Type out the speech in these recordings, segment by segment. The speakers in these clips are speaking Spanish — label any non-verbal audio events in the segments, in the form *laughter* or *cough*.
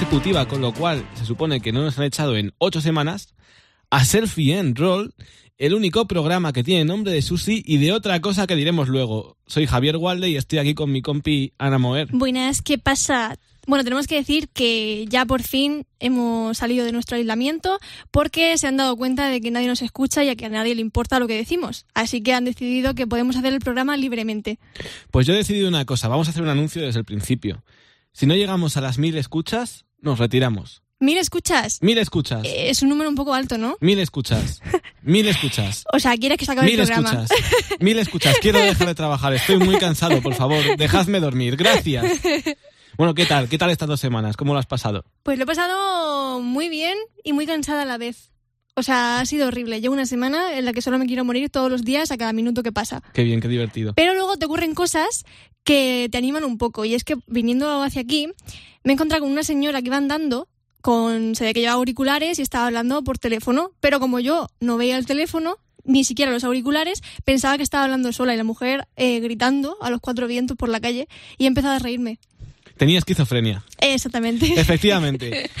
consecutiva, con lo cual se supone que no nos han echado en ocho semanas a Selfie and Roll, el único programa que tiene nombre de Susi y de otra cosa que diremos luego. Soy Javier Walde y estoy aquí con mi compi Ana Moer. Buenas, ¿qué pasa? Bueno, tenemos que decir que ya por fin hemos salido de nuestro aislamiento porque se han dado cuenta de que nadie nos escucha y a que a nadie le importa lo que decimos. Así que han decidido que podemos hacer el programa libremente. Pues yo he decidido una cosa, vamos a hacer un anuncio desde el principio. Si no llegamos a las mil escuchas, nos retiramos. ¿Mil escuchas? Mil escuchas. Eh, Es un número un poco alto, ¿no? Mil escuchas. Mil escuchas. *laughs* O sea, ¿quieres que se acabe Mil el programa? escuchas. Mil escuchas. Quiero dejar de trabajar. Estoy muy cansado, por favor. Dejadme dormir. Gracias. Bueno, ¿qué tal? ¿Qué tal estas dos semanas? ¿Cómo lo has pasado? Pues lo he pasado muy bien y muy cansada a la vez. O sea, ha sido horrible. Llevo una semana en la que solo me quiero morir todos los días a cada minuto que pasa. Qué bien, qué divertido. Pero luego te ocurren cosas que te animan un poco. Y es que viniendo hacia aquí, me he encontrado con una señora que iba andando con. Se ve que llevaba auriculares y estaba hablando por teléfono. Pero como yo no veía el teléfono, ni siquiera los auriculares, pensaba que estaba hablando sola y la mujer eh, gritando a los cuatro vientos por la calle y he empezado a reírme. Tenía esquizofrenia. Exactamente. Efectivamente. *laughs* *laughs*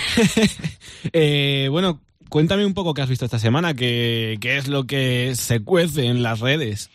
Eh, bueno, cuéntame un poco qué has visto esta semana, qué, qué es lo que se cuece en las redes.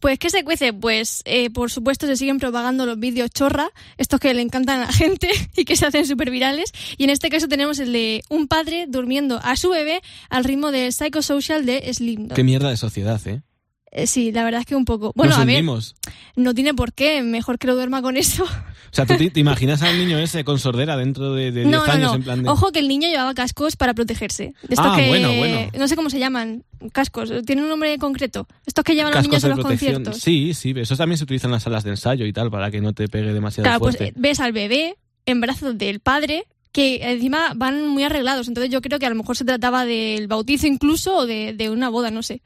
Pues, ¿qué se cuece? Pues, eh, por supuesto, se siguen propagando los vídeos chorra, estos que le encantan a la gente *laughs* y que se hacen súper virales. Y en este caso tenemos el de un padre durmiendo a su bebé al ritmo del Psychosocial de Slim. Qué mierda de sociedad, ¿eh? Eh, sí, la verdad es que un poco. Bueno, Nos a ver, hundimos. no tiene por qué, mejor que lo duerma con eso. *laughs* O sea, ¿tú te, te imaginas al niño ese con sordera dentro de 10 no, no, años no. en plan de... Ojo que el niño llevaba cascos para protegerse. De estos Ah, que, bueno, bueno. No sé cómo se llaman, cascos, tienen un nombre concreto. Estos que llevan los niños de en los protección. conciertos. Sí, sí, eso también se utiliza en las salas de ensayo y tal, para que no te pegue demasiado Claro, pues fuerte. ves al bebé en brazos del padre que encima van muy arreglados. Entonces yo creo que a lo mejor se trataba del bautizo incluso o de, de una boda, no sé.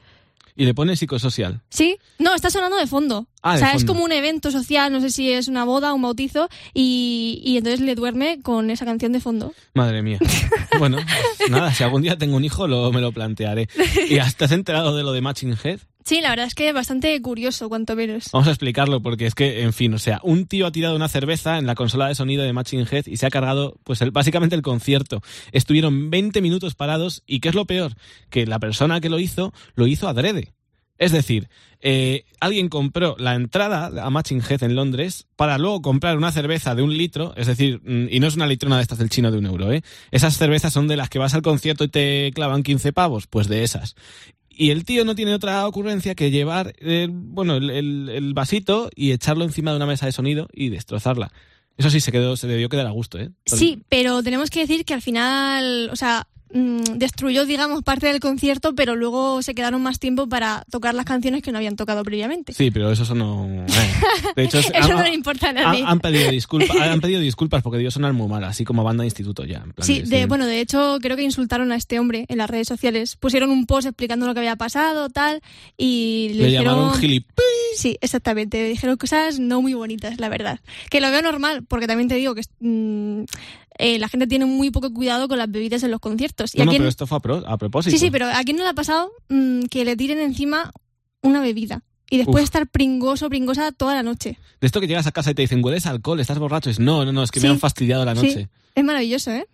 Y le pones psicosocial. ¿Sí? No, está sonando de fondo. Ah, o sea, es como un evento social, no sé si es una boda o un bautizo, y, y entonces le duerme con esa canción de fondo. Madre mía. Bueno, pues *laughs* nada, si algún día tengo un hijo, lo, me lo plantearé. ¿Y has- te has enterado de lo de Matching Head? Sí, la verdad es que es bastante curioso, cuanto menos. Vamos a explicarlo porque es que, en fin, o sea, un tío ha tirado una cerveza en la consola de sonido de Matching Head y se ha cargado, pues, básicamente el concierto. Estuvieron 20 minutos parados y, ¿qué es lo peor? Que la persona que lo hizo, lo hizo adrede. Es decir, eh, alguien compró la entrada a Matching Head en Londres para luego comprar una cerveza de un litro, es decir, mm, y no es una litrona de estas del chino de un euro, ¿eh? Esas cervezas son de las que vas al concierto y te clavan 15 pavos, pues de esas. Y el tío no tiene otra ocurrencia que llevar bueno, el, el- el vasito y echarlo encima de una mesa de sonido y destrozarla. Eso sí, se quedó, se debió quedar a gusto, ¿eh? Sí, pero tenemos que decir que al final, o sea, mm, destruyó, digamos, parte del concierto, pero luego se quedaron más tiempo para tocar las canciones que no habían tocado previamente. Sí, pero eso no. eh. De *laughs* hecho, es- Eso han- no le importa a nadie. han pedido disculpas, *laughs* han pedido disculpas porque debió sonar muy mal, así como banda de instituto ya. en plan Sí, de- de, bueno, de hecho creo que insultaron a este hombre en las redes sociales. Pusieron un post explicando lo que había pasado, tal, y le, Le dijeron... llamaron gilip. Sí, exactamente. Dijeron cosas no muy bonitas, la verdad. Que lo veo normal, porque también te digo que mm, eh, la gente tiene muy poco cuidado con las bebidas en los conciertos. Y No, a no, quién- pero esto fue a, pro- a propósito. Sí, sí, pero ¿a quién no le ha pasado mm, que le tiren encima una bebida? Y después Uf. estar pringoso, pringosa toda la noche. De esto que llegas a casa y te dicen, ¿hueles alcohol? ¿Estás borracho? Dices, no, no, no, es que Sí. me han fastidiado la noche. Sí. Es maravilloso, ¿eh?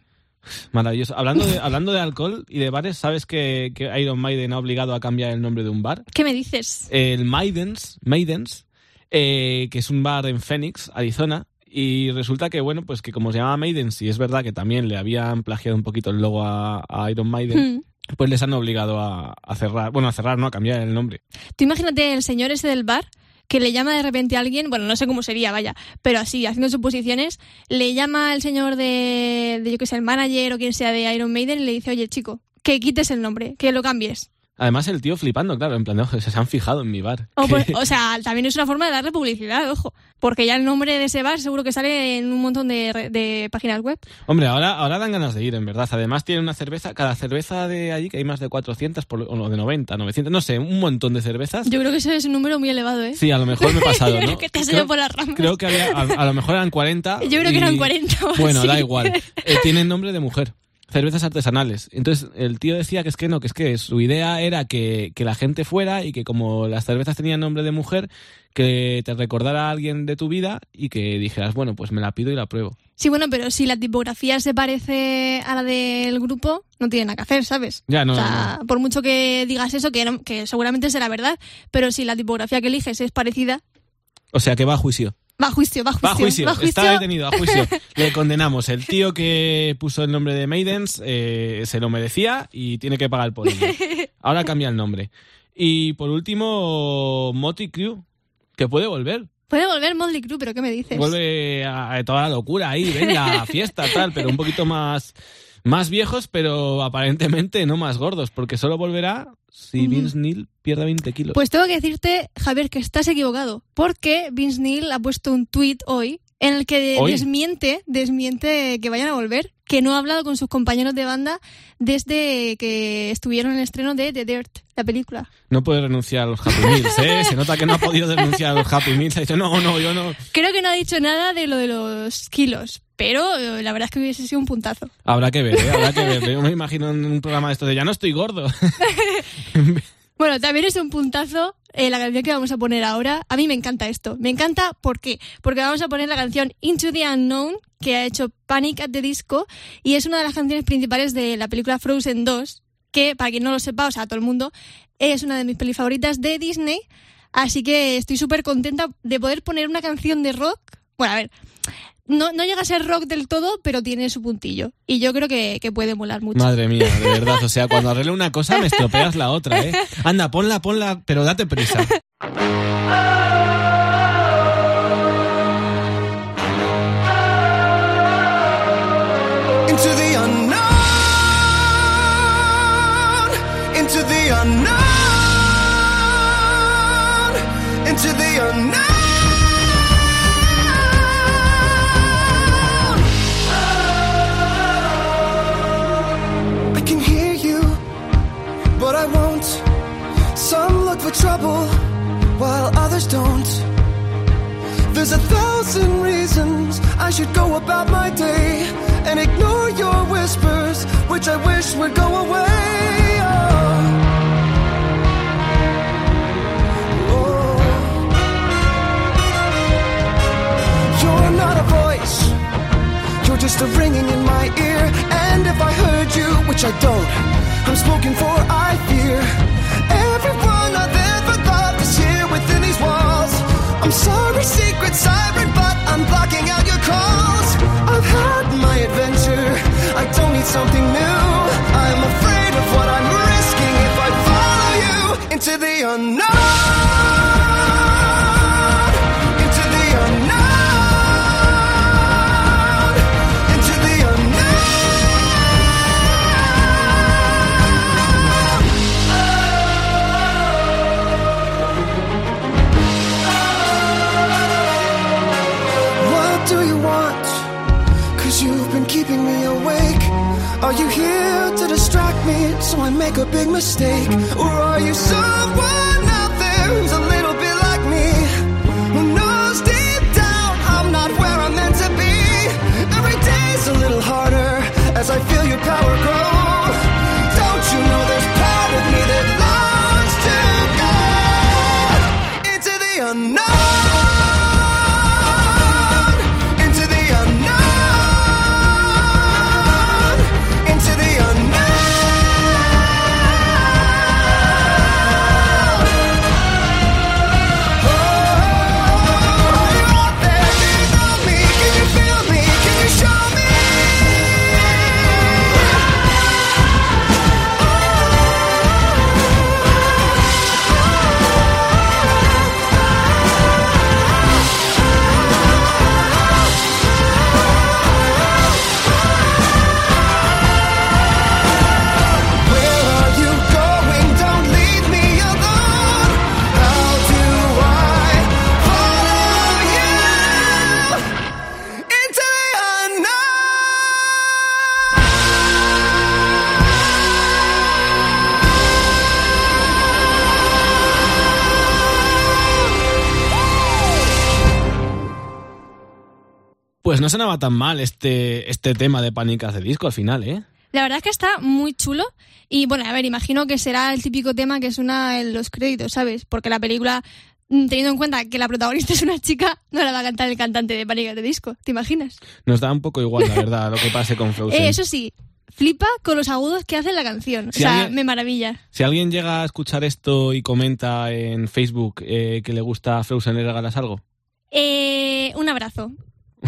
*laughs* Maravilloso. Hablando de, hablando de alcohol y de bares, ¿sabes que, que Iron Maiden ha obligado a cambiar el nombre de un bar? ¿Qué me dices? El Maidens, Maidens eh, que es un bar en Phoenix, Arizona. Y resulta que, bueno, pues que como se llama Maidens, y es verdad que también le habían plagiado un poquito el logo a, a Iron Maiden, Hmm. pues les han obligado a, a cerrar, bueno, a cerrar, no, a cambiar el nombre. Tú imagínate el señor ese del bar que le llama de repente a alguien, bueno, no sé cómo sería, vaya, pero así, haciendo suposiciones, le llama al señor de, de yo que sé, el manager o quien sea de Iron Maiden y le dice, oye, chico, que quites el nombre, que lo cambies. Además, el tío flipando, claro, en plan, ojo, se han fijado en mi bar. Pues- o sea, también es una forma de darle publicidad, ojo, porque ya el nombre de ese bar seguro que sale en un montón de, de páginas web. Hombre, ahora, ahora dan ganas de ir, en verdad. Además, tiene una cerveza, cada cerveza de allí, que hay más de 400, por, o de 90, 900, no sé, un montón de cervezas. Yo creo que ese es un número muy elevado, ¿eh? Sí, a lo mejor me he pasado, *laughs* ¿no? que te has Creo- ido por las ramas. Creo que había, a, a lo mejor eran 40. *laughs* Yo creo que eran 40 o Bueno, da igual. Eh, tienen nombre de mujer. Cervezas artesanales. Entonces el tío decía que es que no, que es que su idea era que, que la gente fuera y que como las cervezas tenían nombre de mujer, que te recordara a alguien de tu vida y que dijeras, bueno, pues me la pido y la pruebo. Sí, bueno, pero si la tipografía se parece a la del grupo, no tiene nada que hacer, ¿sabes? Ya, no, o sea, por mucho que digas eso, que, no- que seguramente será verdad, pero si la tipografía que eliges es parecida, O sea que va a juicio. Va a juicio, va a juicio. Va a juicio, va a juicio. está detenido, a juicio. *laughs* Le condenamos. El tío que puso el nombre de Maidens eh, se lo merecía y tiene que pagar por ello. Ahora cambia el nombre. Y por último, Motley Crue, que puede volver. Puede volver Motley Crue, pero ¿qué me dices? Vuelve a, a toda la locura ahí, venga, *laughs* fiesta, tal, pero un poquito más, más viejos, pero aparentemente no más gordos, porque solo volverá si. Vince Neil pierde 20 kilos. Pues tengo que decirte, Javier, que estás equivocado, porque Vince Neil ha puesto un tuit hoy en el que ¿Hoy? desmiente, desmiente que vayan a volver, que no ha hablado con sus compañeros de banda desde que estuvieron en el estreno de The Dirt, la película. No puede renunciar a los Happy Meals, ¿eh? Se nota que no ha podido renunciar a los Happy Meals. Ha dicho, no, no, yo no. Creo que no ha dicho nada de lo de los kilos, pero eh, la verdad es que hubiese sido un puntazo. Habrá que ver, ¿eh? Habrá que ver. *laughs* Yo me imagino en un programa de estos de ya no estoy gordo. *laughs* Bueno, también es un puntazo eh, la canción que vamos a poner ahora. A mí me encanta esto. Me encanta, ¿por qué? Porque vamos a poner la canción Into the Unknown, que ha hecho Panic at the Disco, y es una de las canciones principales de la película Frozen 2, que, para quien no lo sepa, o sea, todo el mundo, es una de mis pelis favoritas de Disney. Así que estoy súper contenta de poder poner una canción de rock. Bueno, a ver, no, no llega a ser rock del todo, pero tiene su puntillo. Y yo creo que, que puede molar mucho. Madre mía, de verdad. O sea, cuando arregle una cosa me estropeas la otra, ¿eh? Anda, ponla, ponla, pero date prisa. into the unknown, into the unknown, into the There's a thousand reasons I should go about my day and ignore your whispers, which I wish would go away. Oh. Oh. You're not a voice, you're just a ringing in my ear. And if I heard you, which I don't, I'm spoken for, I something new. I'm afraid of what I'm risking if I follow you into the unknown. No sonaba tan mal este, este tema de Pánicas de disco al final, ¿eh? La verdad es que está muy chulo. Y bueno, a ver, imagino que será el típico tema que suena en los créditos, ¿sabes? Porque la película, mm, teniendo en cuenta que la protagonista *laughs* es una chica, no la va a cantar el cantante de Panic! de Disco. ¿Te imaginas? Nos da un poco igual, la *laughs* verdad, lo que pase con Frozen. Eh, eso sí, flipa con los agudos que hace la canción. Si o sea, alguien- me maravilla. Si alguien llega a escuchar esto y comenta en Facebook eh, que le gusta Frozen, ¿le regalas algo? Eh, un abrazo.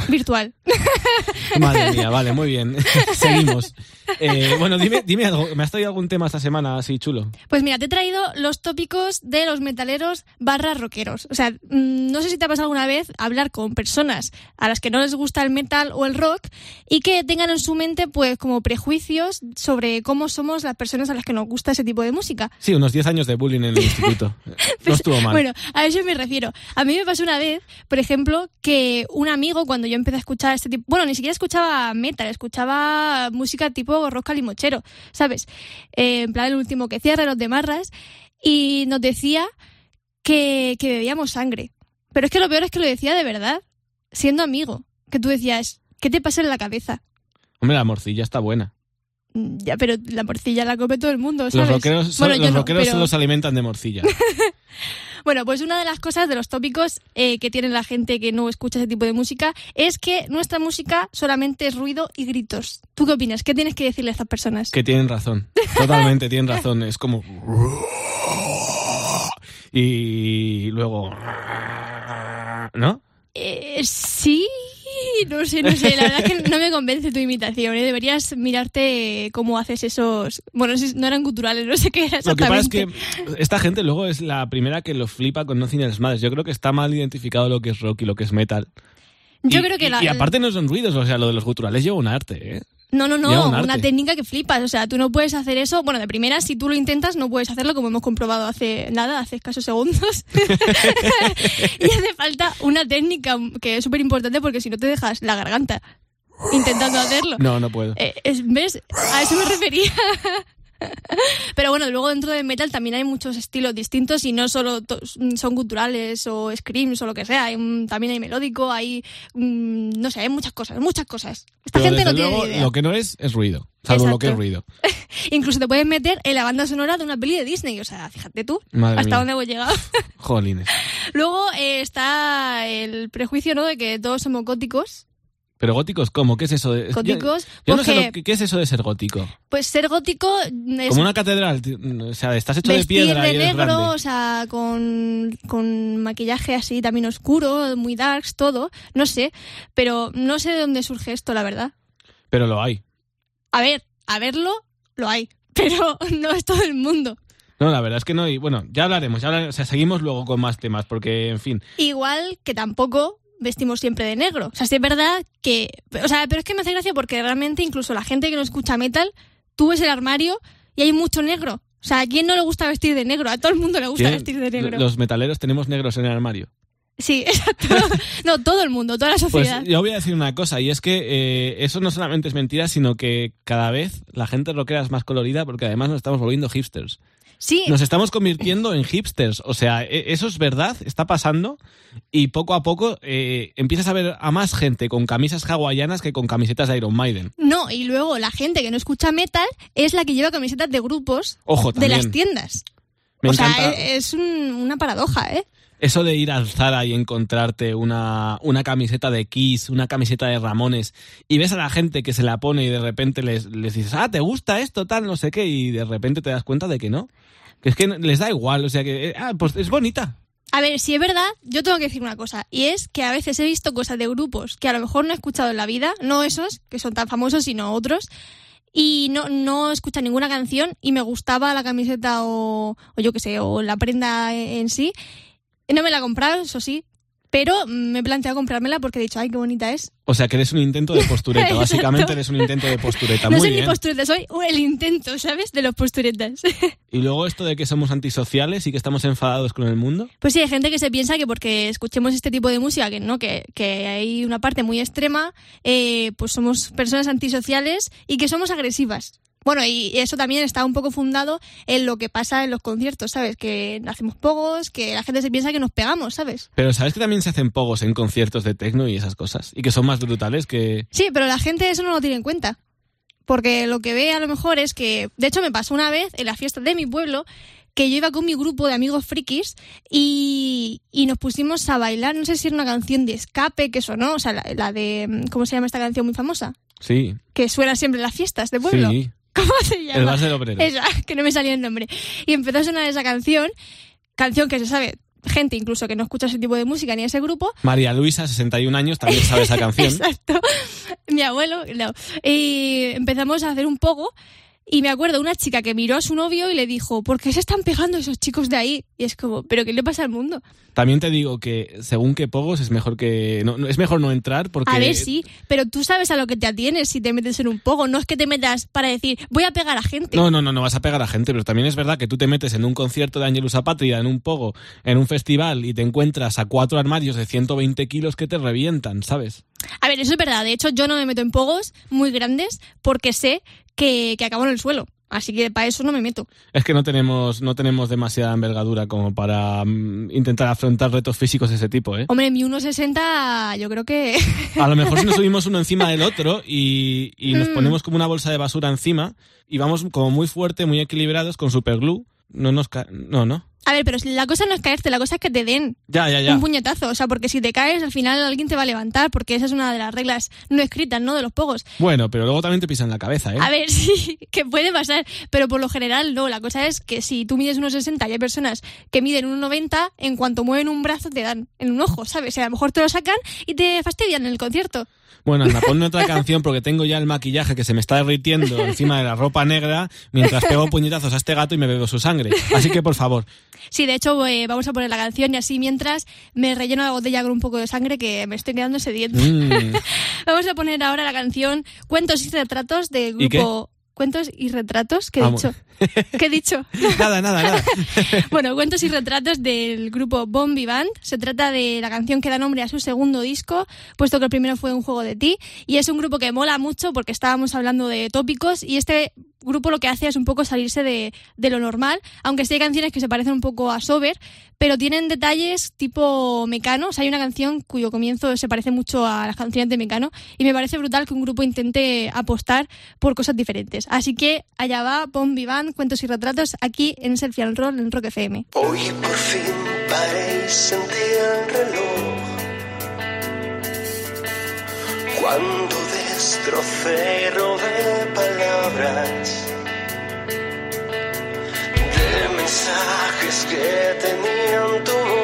Virtual. *laughs* Madre mía, vale, muy bien. *laughs* Seguimos. Eh, bueno, dime, dime algo. ¿Me has traído algún tema esta semana así chulo? Pues mira, te he traído los tópicos de los metaleros barra rockeros. O sea, mm, no sé si te ha pasado alguna vez hablar con personas a las que no les gusta el metal o el rock y que tengan en su mente pues como prejuicios sobre cómo somos las personas a las que nos gusta ese tipo de música. Sí, unos 10 años de bullying en el instituto. *laughs* No estuvo mal. Bueno, a eso me refiero. A mí me pasó una vez, por ejemplo, que un amigo cuando yo empecé a escuchar este tipo, bueno, ni siquiera escuchaba metal, escuchaba música tipo rock calimochero, ¿sabes? Eh, en plan el último que cierra, los de Marras, y nos decía que, que bebíamos sangre. Pero es que lo peor es que lo decía de verdad, siendo amigo, que tú decías, ¿qué te pasa en la cabeza? Hombre, la morcilla está buena. Mm, Ya, pero la morcilla la come todo el mundo, ¿sabes? Los rockeros, son- Bueno, yo los no, rockeros pero- solo se alimentan de morcilla. *laughs* Bueno, pues una de las cosas, de los tópicos eh, que tiene la gente que no escucha ese tipo de música, es que nuestra música solamente es ruido y gritos. ¿Tú qué opinas? ¿Qué tienes que decirle a estas personas? Que tienen razón. *laughs* Totalmente tienen razón. Es como. Y luego. ¿No? Eh, sí, *laughs* no sé, no sé. La verdad es que no me convence tu imitación. ¿eh? Deberías mirarte cómo haces esos... Bueno, no no eran culturales, no sé qué era Lo que pasa es que esta gente luego es la primera que lo flipa con Nothing Else Matters. Yo creo que está mal identificado lo que es rock y lo que es metal. Yo Y- creo que y, la- y aparte no son ruidos, o sea, lo de los guturales lleva un arte, ¿eh? No, no, no, un una técnica que flipas. O sea, tú no puedes hacer eso. Bueno, de primera, si tú lo intentas, no puedes hacerlo como hemos comprobado hace nada, hace escasos segundos. *laughs* *laughs* y hace falta una técnica que es súper importante porque si no te dejas la garganta intentando hacerlo. No, no puedo. Eh, es- ¿Ves? A eso me refería. *laughs* Pero bueno, luego dentro del metal también hay muchos estilos distintos y no solo son guturales o screams o lo que sea. Hay un- también hay melódico, hay. mm, no sé, hay muchas cosas, muchas cosas. Esta Pero gente desde no tiene ni idea. lo que no es, es ruido. Salvo lo que es ruido. *laughs* Incluso te puedes meter en la banda sonora de una peli de Disney. O sea, fíjate tú Madre hasta mía. dónde hemos llegado. *laughs* Jolines. Luego eh, está el prejuicio, ¿no? De que todos somos góticos. Pero góticos, ¿cómo? ¿Qué es eso de.? Góticos, Yo, yo no sé porque- lo que- qué es eso de ser gótico. Pues ser gótico es Como una catedral. O sea, estás hecho de piedra de y negro, grande. o sea, con, con maquillaje así también oscuro, muy darks, todo. No sé, pero no sé de dónde surge esto, la verdad. Pero lo hay. A ver, a verlo, lo hay, *laughs* pero no es todo el mundo. No, la verdad es que no. Y bueno, ya hablaremos. Ya hablaremos, o sea, seguimos luego con más temas, porque, en fin. Igual que tampoco vestimos siempre de negro. O sea, sí es verdad que... O sea, pero es que me hace gracia porque realmente incluso la gente que no escucha metal, tú ves el armario y hay mucho negro. O sea, ¿a quién no le gusta vestir de negro? A todo el mundo le gusta vestir de negro. Los metaleros tenemos negros en el armario. Sí, *laughs* exacto. No, todo el mundo, toda la Pues sociedad. yo voy a decir una cosa, y es que eh, eso no solamente es mentira, sino que cada vez la gente rockera es más colorida porque además nos estamos volviendo hipsters. Sí, Nos estamos convirtiendo en hipsters. O sea, e- eso es verdad, está pasando. Y poco a poco eh, empiezas a ver a más gente con camisas hawaianas que con camisetas de Iron Maiden. No, y luego la gente que no escucha metal es la que lleva camisetas de grupos Ojo, de las tiendas. Me o sea, encanta es un- una paradoja, ¿eh? eso de ir al Zara y encontrarte una, una camiseta de Kiss, una camiseta de Ramones, y ves a la gente que se la pone y de repente les, les dices, ah, ¿te gusta esto, tal, no sé qué? Y de repente te das cuenta de que no. Que es que les da igual, o sea que, eh, ah, pues es bonita. A ver, si es verdad, yo tengo que decir una cosa, y es que a veces he visto cosas de grupos que a lo mejor no he escuchado en la vida, no esos, que son tan famosos, sino otros, y no, no escuchan ninguna canción y me gustaba la camiseta o, o yo qué sé, o la prenda en sí. No me la he comprado, eso sí, pero me he planteado comprármela porque he dicho, ay, qué bonita es. O sea que eres un intento de postureta, *laughs* básicamente eres un intento de postureta. no Muy soy bien. ni postureta, soy el intento, ¿sabes? De los posturetas. *laughs* Y luego esto de que somos antisociales y que estamos enfadados con el mundo. Pues sí, hay gente que se piensa que porque escuchemos este tipo de música, que no, que, que hay una parte muy extrema, eh, pues somos personas antisociales y que somos agresivas. Bueno, y eso también está un poco fundado en lo que pasa en los conciertos, ¿sabes? Que hacemos pogos, que la gente se piensa que nos pegamos, ¿sabes? Pero sabes que también se hacen pogos en conciertos de techno y esas cosas. Y que son más brutales que... Sí, pero la gente eso no lo tiene en cuenta. Porque lo que ve a lo mejor es que, de hecho me pasó una vez en la fiesta de mi pueblo, que yo iba con mi grupo de amigos frikis y, y nos pusimos a bailar, no sé si era una canción de escape que sonó, o sea, la, la de, ¿cómo se llama esta canción muy famosa? Sí, Que suena siempre en las fiestas de pueblo. sí. ¿Cómo se llama? El Vals del Obrero. Esa, que no me salía el nombre. Y empezó a sonar esa canción, canción que se sabe, gente incluso que no escucha ese tipo de música ni ese grupo. María Luisa, 61 años, también sabe esa *laughs* canción. Exacto. Mi abuelo, no. Y empezamos a hacer un poco. Y me acuerdo una chica que miró a su novio y le dijo, ¿por qué se están pegando esos chicos de ahí? Y es como, ¿pero qué le pasa al mundo? También te digo que según qué pogos es mejor que no, es mejor no entrar porque A ver, sí, pero tú sabes a lo que te atienes si te metes en un poco. No es que te metas para decir, voy a pegar a gente. No, no, no, no vas a pegar a gente, pero también es verdad que tú te metes en un concierto de Angelus Apatria, en un pogo, en un festival y te encuentras a cuatro armarios de 120 kilos que te revientan, ¿sabes? A ver, eso es verdad. De hecho, yo no me meto en pogos muy grandes porque sé que, que acabo en el suelo. Así que para eso no me meto. Es que no tenemos, no tenemos demasiada envergadura como para mm, intentar afrontar retos físicos de ese tipo, ¿eh? Hombre, mi 1,60 yo creo que... A lo mejor si nos subimos uno encima del otro y, y nos Mm. ponemos como una bolsa de basura encima y vamos como muy fuerte, muy equilibrados con superglue, no nos ca no, no. A ver, pero la cosa no es caerte, la cosa es que te den Ya, ya, ya. un puñetazo. O sea, porque si te caes, al final alguien te va a levantar, porque esa es una de las reglas no escritas, ¿no? De los pogos. Bueno, pero luego también te pisan la cabeza, ¿eh? A ver, *laughs* sí, que puede pasar, pero por lo general no. La cosa es que si tú mides unos 60 y hay personas que miden unos 90, en cuanto mueven un brazo te dan en un ojo, ¿sabes? O sea, a lo mejor te lo sacan y te fastidian en el concierto. Bueno, anda, ponme otra *laughs* canción porque tengo ya el maquillaje que se me está derritiendo encima de la ropa negra mientras pego puñetazos a este gato y me bebo su sangre. Así que, por favor, Sí, de hecho, eh, vamos a poner la canción y así mientras me relleno la botella con un poco de sangre que me estoy quedando sediento. mm, *laughs* Vamos a poner ahora la canción Cuentos y retratos del grupo... ¿Cuentos y retratos? ¿Qué he Vamos. dicho? ¿Qué he dicho? *laughs* nada, nada, nada. *laughs* Bueno, cuentos y retratos del grupo Bombi Band. Se trata de la canción que da nombre a su segundo disco, puesto que el primero fue Un juego de ti. Y es un grupo que mola mucho porque estábamos hablando de tópicos y este grupo lo que hace es un poco salirse de, de lo normal, aunque sí hay canciones que se parecen un poco a Sober, pero tienen detalles tipo Mecano. O sea, hay una canción cuyo comienzo se parece mucho a las canciones de Mecano y me parece brutal que un grupo intente apostar por cosas diferentes. Así que allá va Bombi Band, cuentos y retratos aquí en Selfie and Roll en Rock FM. Hoy por fin paré y sentí el reloj. Cuando destrocero de palabras, de mensajes que tenían tu voz,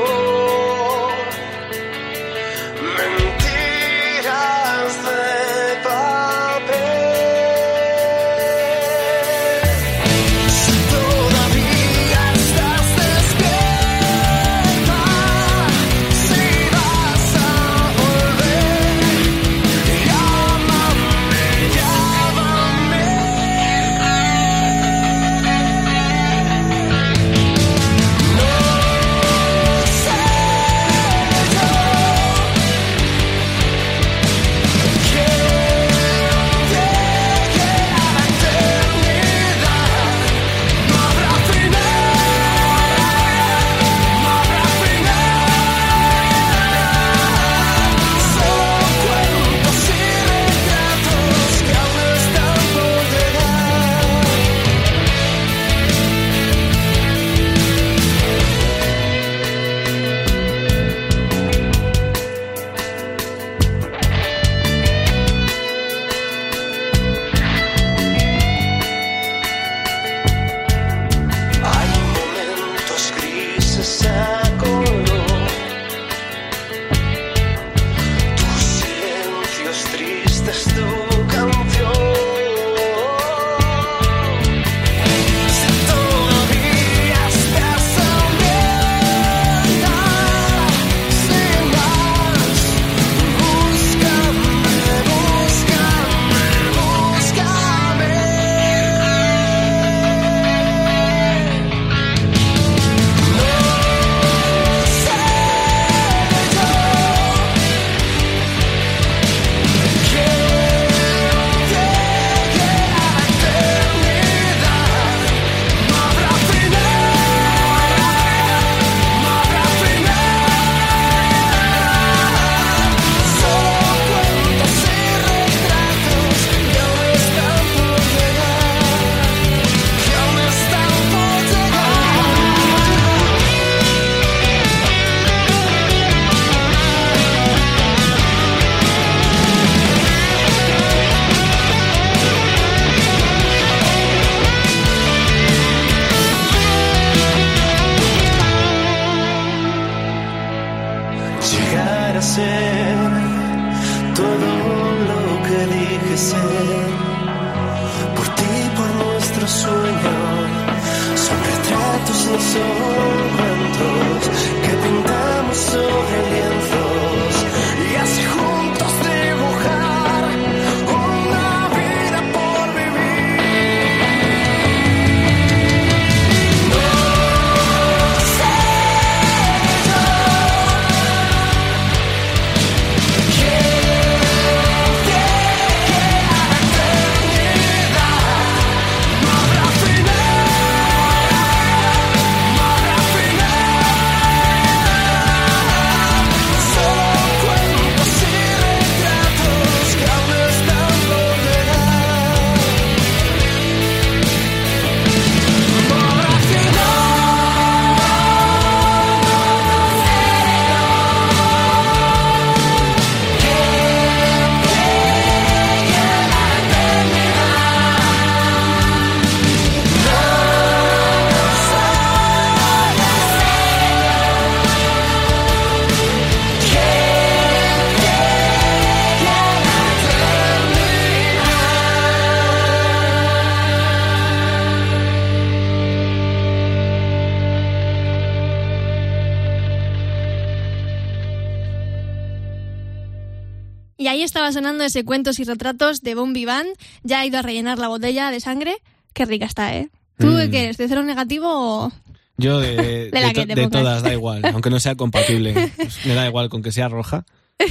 ese cuentos y retratos de Bon Vivant. Ya ha ido a rellenar la botella de sangre. Qué rica está, ¿eh? ¿Tú Mm. qué eres? ¿De cero negativo o...? Yo de, *laughs* De de to- de todas, da igual, aunque no sea compatible. Pues *laughs* me da igual con que sea roja. *laughs*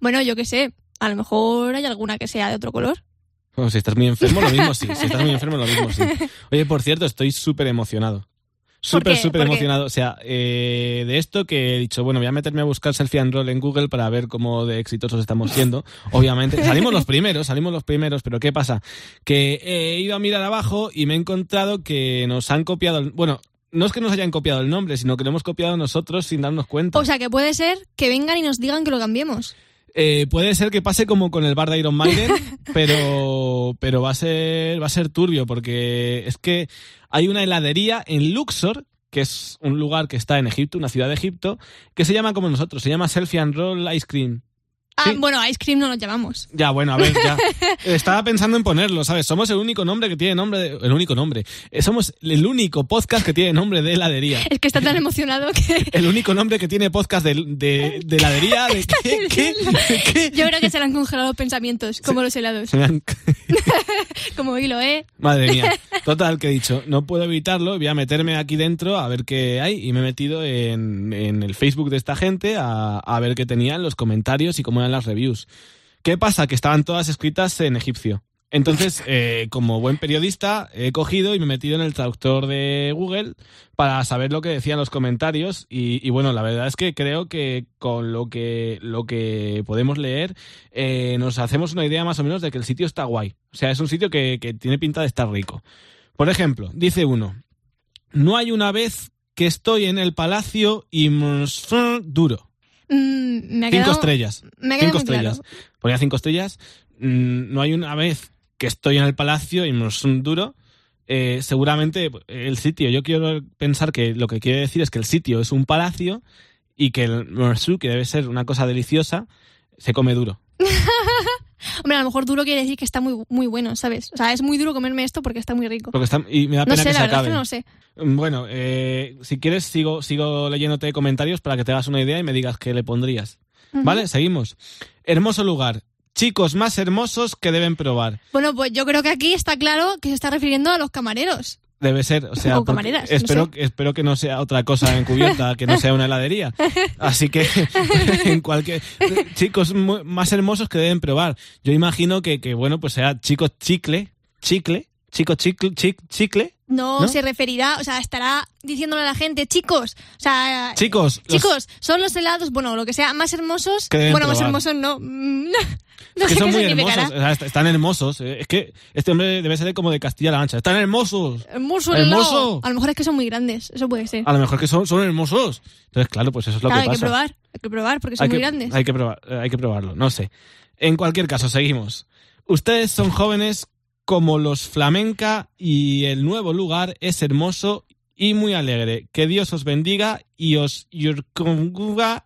Bueno, yo qué sé. A lo mejor hay alguna que sea de otro color. Bueno, si estás muy enfermo, lo mismo sí. Si estás muy enfermo, lo mismo sí. Oye, por cierto, estoy súper emocionado. Súper, súper emocionado. O sea, eh, de esto que he dicho, bueno, voy a meterme a buscar selfie and roll en Google para ver cómo de exitosos estamos siendo. *laughs* Obviamente, salimos los *laughs* primeros, salimos los primeros, pero ¿qué pasa? Que he ido a mirar abajo y me he encontrado que nos han copiado, el- bueno, no es que nos hayan copiado el nombre, sino que lo hemos copiado nosotros sin darnos cuenta. O sea, que puede ser que vengan y nos digan que lo cambiemos. Eh, puede ser que pase como con el bar de Iron Maiden, *laughs* pero, pero va a ser va a ser turbio porque es que hay una heladería en Luxor, que es un lugar que está en Egipto, una ciudad de Egipto, que se llama como nosotros, se llama Selfie and Roll Ice Cream. Ah, Sí. bueno, Ice Cream no nos llamamos. Ya, bueno, a ver, ya. *laughs* Estaba pensando en ponerlo, ¿sabes? Somos el único nombre que tiene nombre de, el único nombre. Eh, Somos el único podcast que tiene nombre de heladería. Es que está tan emocionado que... *laughs* El único nombre que tiene podcast de, de, de heladería. De, ¿qué, qué, qué? Yo creo que se le han congelado pensamientos, como los helados. Han- *laughs* Como hilo, ¿eh? Madre mía. Total, que he dicho, no puedo evitarlo, voy a meterme aquí dentro a ver qué hay. Y me he metido en, en el Facebook de esta gente a, a ver qué tenían los comentarios y cómo eran las reviews. ¿Qué pasa? Que estaban todas escritas en egipcio. Entonces, *laughs* eh, como buen periodista, he cogido y me he metido en el traductor de Google para saber lo que decían los comentarios. Y, y bueno, la verdad es que creo que con lo que, lo que podemos leer, eh, nos hacemos una idea más o menos de que el sitio está guay. O sea, es un sitio que, que tiene pinta de estar rico. Por ejemplo, dice uno, no hay una vez que estoy en el palacio y duro. Mm, me ha Cinco quedado, estrellas. Me ha quedado Cinco claro. estrellas. Ponía cinco estrellas. Mm, no hay una vez que estoy en el palacio y me duro. Eh, seguramente el sitio, yo quiero pensar que lo que quiere decir es que el sitio es un palacio y que el morsu, que debe ser una cosa deliciosa, se come duro. *laughs* Hombre, a lo mejor duro quiere decir que está muy, muy bueno, ¿sabes? O sea, es muy duro comerme esto porque está muy rico. Porque está, y me da No pena sé, que la se verdad es acabe. que no lo sé. Bueno, eh, si quieres sigo, sigo leyéndote comentarios para que te hagas una idea y me digas qué le pondrías. ¿Vale? Seguimos. Hermoso lugar. Chicos más hermosos que deben probar. Bueno, pues yo creo que aquí está claro que se está refiriendo a los camareros. Debe ser, o sea, no espero, espero que no sea otra cosa encubierta, que no sea una heladería. Así que, *laughs* en cualquier. Chicos más hermosos que deben probar. Yo imagino que, que bueno, pues sea chicos chicle, chicle, chicos chicle, chic- chicle. No, ¿No? se referirá, o sea, estará diciéndole a la gente, chicos, o sea, Chicos, los- chicos, son los helados, bueno, lo que sea, más hermosos. Que Bueno, más hermosos no. *laughs* No, Es que son muy hermosos, o sea, est- están hermosos. eh. Es que este hombre debe ser como de Castilla-La Mancha. Están hermosos. Hermoso. Hermoso. A lo mejor es que son muy grandes, eso puede ser. A lo mejor que son, son hermosos. Entonces, claro, pues eso es lo claro, que hay que pasa. probar, hay que probar porque son hay muy que, grandes. Hay que, probar, eh, hay que probarlo, no sé. En cualquier caso, seguimos. Ustedes son jóvenes como los flamenca y el nuevo lugar es hermoso y muy alegre. Que Dios os bendiga y os y os conjuga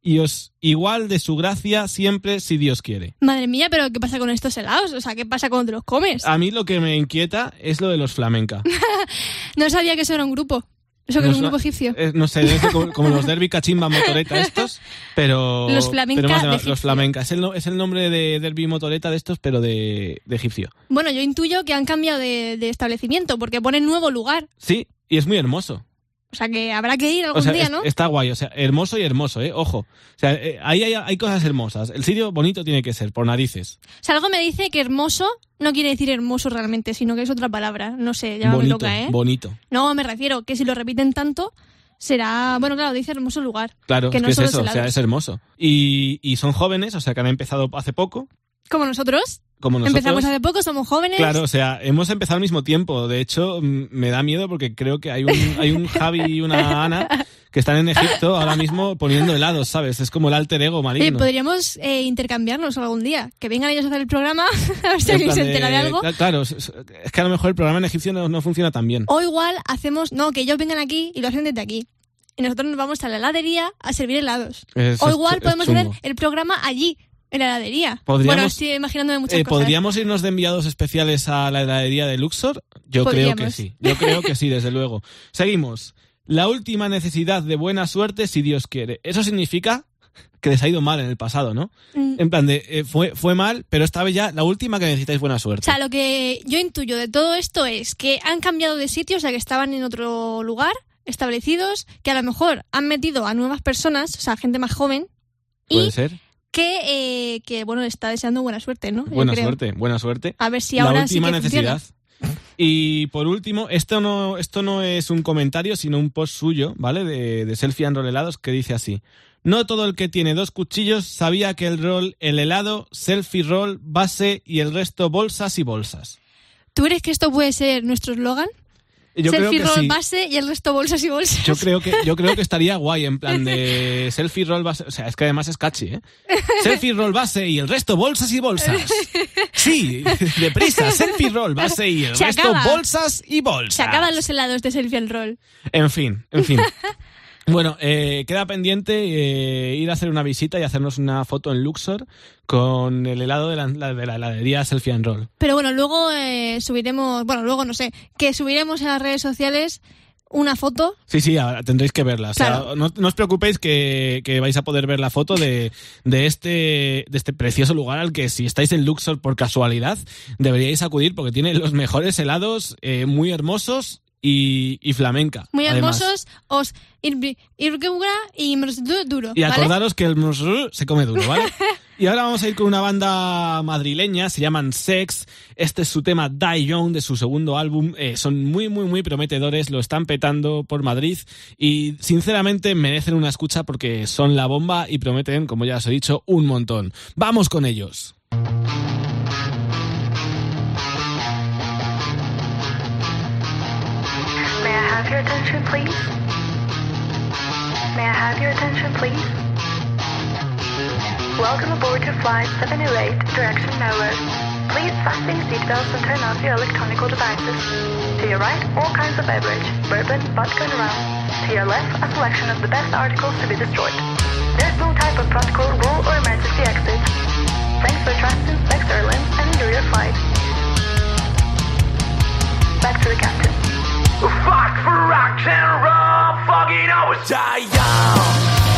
y os igual de su gracia siempre si Dios quiere. Madre mía, pero ¿qué pasa con estos helados? O sea, ¿qué pasa cuando te los comes? A mí lo que me inquieta es lo de los flamenca. *laughs* No sabía que eso era un grupo. Eso que es un grupo egipcio. Eh, no sé, ser como, como los derby cachimba motoreta *laughs* estos, pero... Los flamenca pero más de los flamenca. Es el, es el nombre de derby motoreta de estos, pero de, de egipcio. Bueno, yo intuyo que han cambiado de, de establecimiento porque ponen nuevo lugar. Sí, y es muy hermoso. O sea que habrá que ir algún O sea, día, es- ¿no? está guay, o sea, hermoso y hermoso, ¿eh? Ojo. O sea, eh, ahí hay, hay cosas hermosas. El sitio bonito tiene que ser, por narices. O sea, algo me dice que hermoso no quiere decir hermoso realmente, sino que es otra palabra. No sé, ya me bonito, toca, ¿eh? bonito. No, me refiero que si lo repiten tanto, será. Bueno, claro, dice hermoso lugar. Claro, Que es no que es solo eso, o sea, es hermoso. Y, y son jóvenes, o sea, que han empezado hace poco, Como nosotros. Como nosotros. Empezamos hace poco, somos jóvenes. Claro, o sea, hemos empezado al mismo tiempo. De hecho, me da miedo porque creo que hay un, hay un Javi y una Ana que están en Egipto ahora mismo poniendo helados, ¿sabes? Es como el alter ego Oye, maligno. podríamos eh, intercambiarnos algún día. Que vengan ellos a hacer el programa, *laughs* a ver si En alguien se entera de algo. cla- Claro, es- que a lo mejor el programa en egipcio no, no funciona tan bien. O igual hacemos, no, que ellos vengan aquí y lo hacen desde aquí. Y nosotros nos vamos a la heladería a servir helados. Eso o igual podemos hacer el programa allí, en la heladería. Podríamos- bueno, estoy imaginándome muchas Eh, cosas. ¿Podríamos irnos de enviados especiales a la heladería de Luxor? Yo creo que sí. Yo creo que sí, desde luego. Seguimos. La última necesidad de buena suerte si Dios quiere. Eso significa que les ha ido mal en el pasado, ¿no? Mm. En plan de, eh, fue, fue mal, pero esta vez ya la última que necesitáis buena O suerte. sea, lo que yo intuyo de todo esto es que han cambiado de sitio, o sea, que estaban en otro lugar, establecidos, que a lo mejor han metido a nuevas personas, o sea, gente más joven, Puede y ser. Que, eh, que, bueno, está deseando buena suerte, ¿no? Yo Buena creo. suerte, buena suerte. A ver si la ahora última sí que funciona. necesidad. Y por último, esto no, esto no es un comentario, sino un post suyo, ¿vale? De, de Selfie and Roll Helados, que dice así. No todo el que tiene dos cuchillos sabía que el roll, el helado, selfie roll, base y el resto bolsas y bolsas. ¿Tú crees que esto puede ser nuestro eslogan? Yo Selfie creo que roll sí. base y el resto bolsas y bolsas. Yo creo que yo creo que estaría guay en plan de *laughs* selfie roll base, o sea, es que además es catchy, ¿eh? Selfie roll base y el resto bolsas y bolsas. *laughs* Sí, deprisa, selfie roll base y el Se resto acaba. bolsas y bolsas. Se acaban los helados de selfie and roll. En fin, en fin. *laughs* Bueno, eh, queda pendiente eh, ir a hacer una visita y hacernos una foto en Luxor con el helado de la, de la heladería Selfie and Roll. Pero bueno, luego eh, subiremos, bueno, luego no sé, que subiremos a las redes sociales una foto. Sí, sí, ahora tendréis que verla. O sea, no, no os preocupéis que, que vais a poder ver la foto de, de, este, de este precioso lugar al que si estáis en Luxor por casualidad deberíais acudir porque tiene los mejores helados eh, muy hermosos y, y flamenca. Muy además. hermosos, os ir- irgura y duro. Y ¿vale? acordaros que el se come duro, ¿vale? y ahora vamos a ir con una banda madrileña, se llaman Sex. Este es su tema Die Young de su segundo álbum. Eh, son muy, muy, muy prometedores, lo están petando por Madrid y sinceramente merecen una escucha porque son la bomba y prometen, como ya os he dicho, un montón. ¡Vamos con ellos! Have your attention, please? May I have your attention, please? Welcome aboard to flight 708, direction nowhere. Please fasten your seatbelts and turn off your electronic devices. To your right, all kinds of beverage, bourbon, vodka, and rum. To your left, a selection of the best articles to be destroyed. There's no type of protocol, rule, or emergency exit. Thanks for trusting Specs Airlines and enjoy your flight. Back to the captain. Fuck for rock and roll, fucking always die young.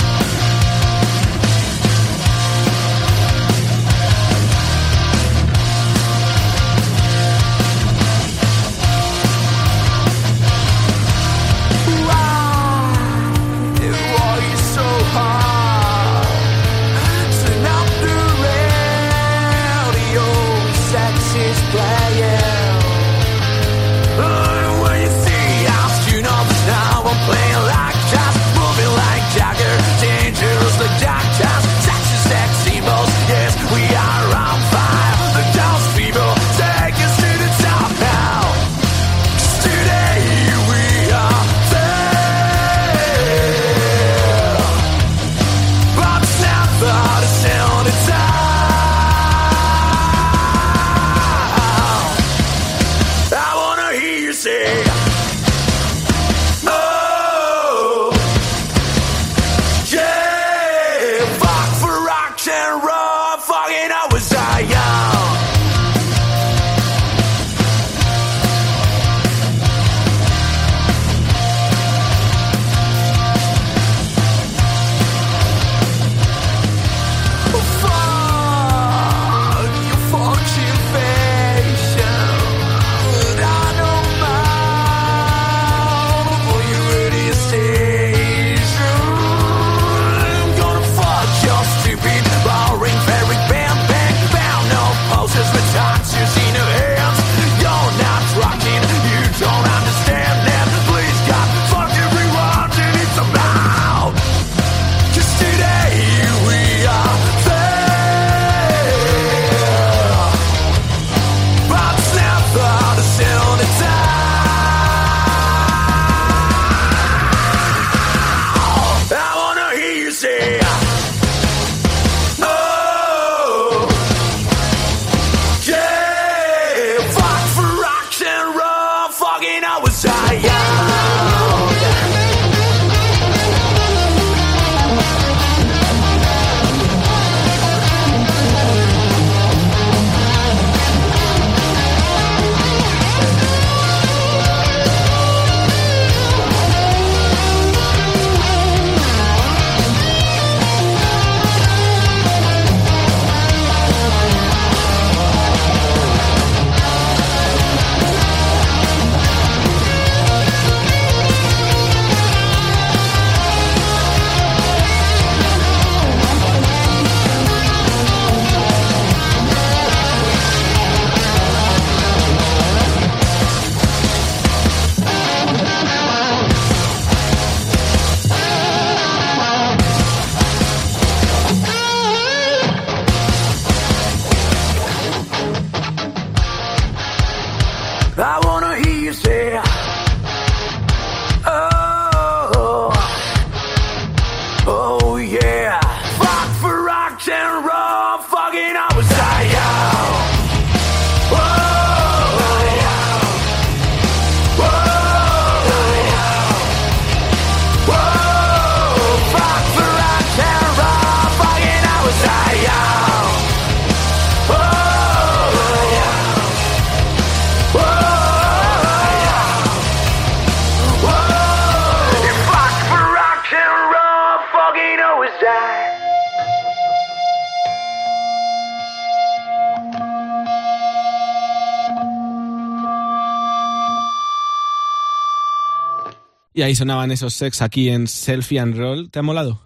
Y ahí sonaban esos sex aquí en Selfie and Roll. ¿Te ha molado?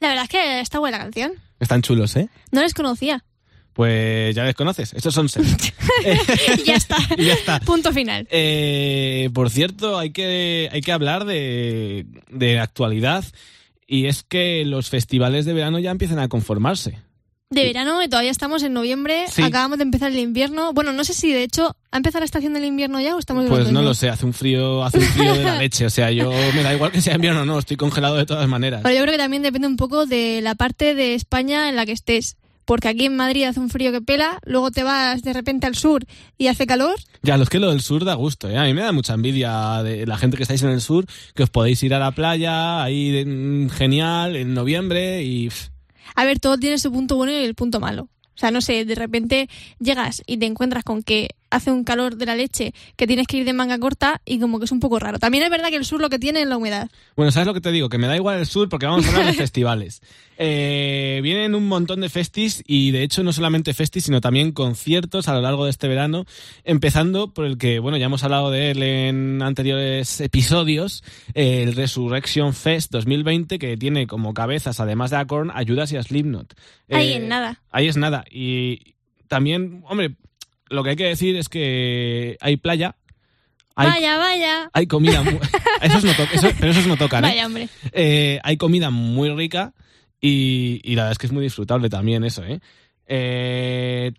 La verdad es que está buena la canción. Están chulos, ¿eh? No les conocía. Pues ya les conoces. Estos son sex. *laughs* ya está. Y *laughs* ya está. Punto final. Eh, por cierto, hay que, hay que hablar de, de actualidad. Y es que los festivales de verano ya empiezan a conformarse. De verano, y todavía estamos en noviembre, Sí. acabamos de empezar el invierno. Bueno, no sé si de hecho ha empezado la estación del invierno ya o estamos Pues no lo sé, hace un frío, hace un frío de la *laughs* leche. O sea, yo me da igual que sea invierno o no, estoy congelado de todas maneras. Pero yo creo que también depende un poco de la parte de España en la que estés. Porque aquí en Madrid hace un frío que pela, luego te vas de repente al sur y hace calor. Ya, los que lo del sur da gusto, ¿eh? A mí me da mucha envidia de la gente que estáis en el sur, que os podéis ir a la playa, ahí de- mm, genial, en noviembre y... pff, A ver, todo tiene su punto bueno y el punto malo. O sea, no sé, de repente llegas y te encuentras con que hace un calor de la leche, que tienes que ir de manga corta y como que es un poco raro. También es verdad que el sur lo que tiene es la humedad. Bueno, ¿sabes lo que te digo? Que me da igual el sur porque vamos a hablar de *laughs* festivales. Eh, vienen un montón de festis y de hecho no solamente festis, sino también conciertos a lo largo de este verano, empezando por el que, bueno, ya hemos hablado de él en anteriores episodios, eh, el Resurrection Fest 2020, que tiene como cabezas, además de Acorn, a Judas y a Slipknot. Ahí Eh, en nada. Ahí es nada. Y también, hombre, lo que hay que decir es que hay playa. Hay, Vaya, vaya. hay comida. *laughs* esos no eso- pero esos no tocan, ¿eh? Vaya, hombre. Eh, hay comida muy rica y, y la verdad es que es muy disfrutable también eso, ¿eh? Eh,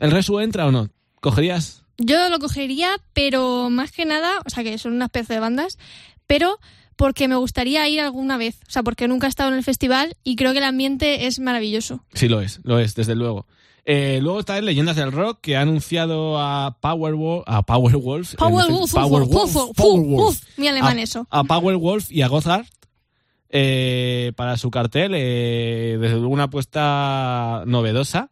¿El Resu entra o no? ¿Cogerías? Yo lo cogería, pero más que nada, o sea, que son una especie de bandas, pero porque me gustaría ir alguna vez. O sea, porque nunca he estado en el festival y creo que el ambiente es maravilloso. Sí, lo es, lo es, desde luego. Eh, luego está en Leyendas del Rock, que ha anunciado a Powerwolf, a Powerwolf, Powerwolf, mi alemán eso. a Powerwolf y a Gothard eh, para su cartel, eh, desde luego una apuesta novedosa,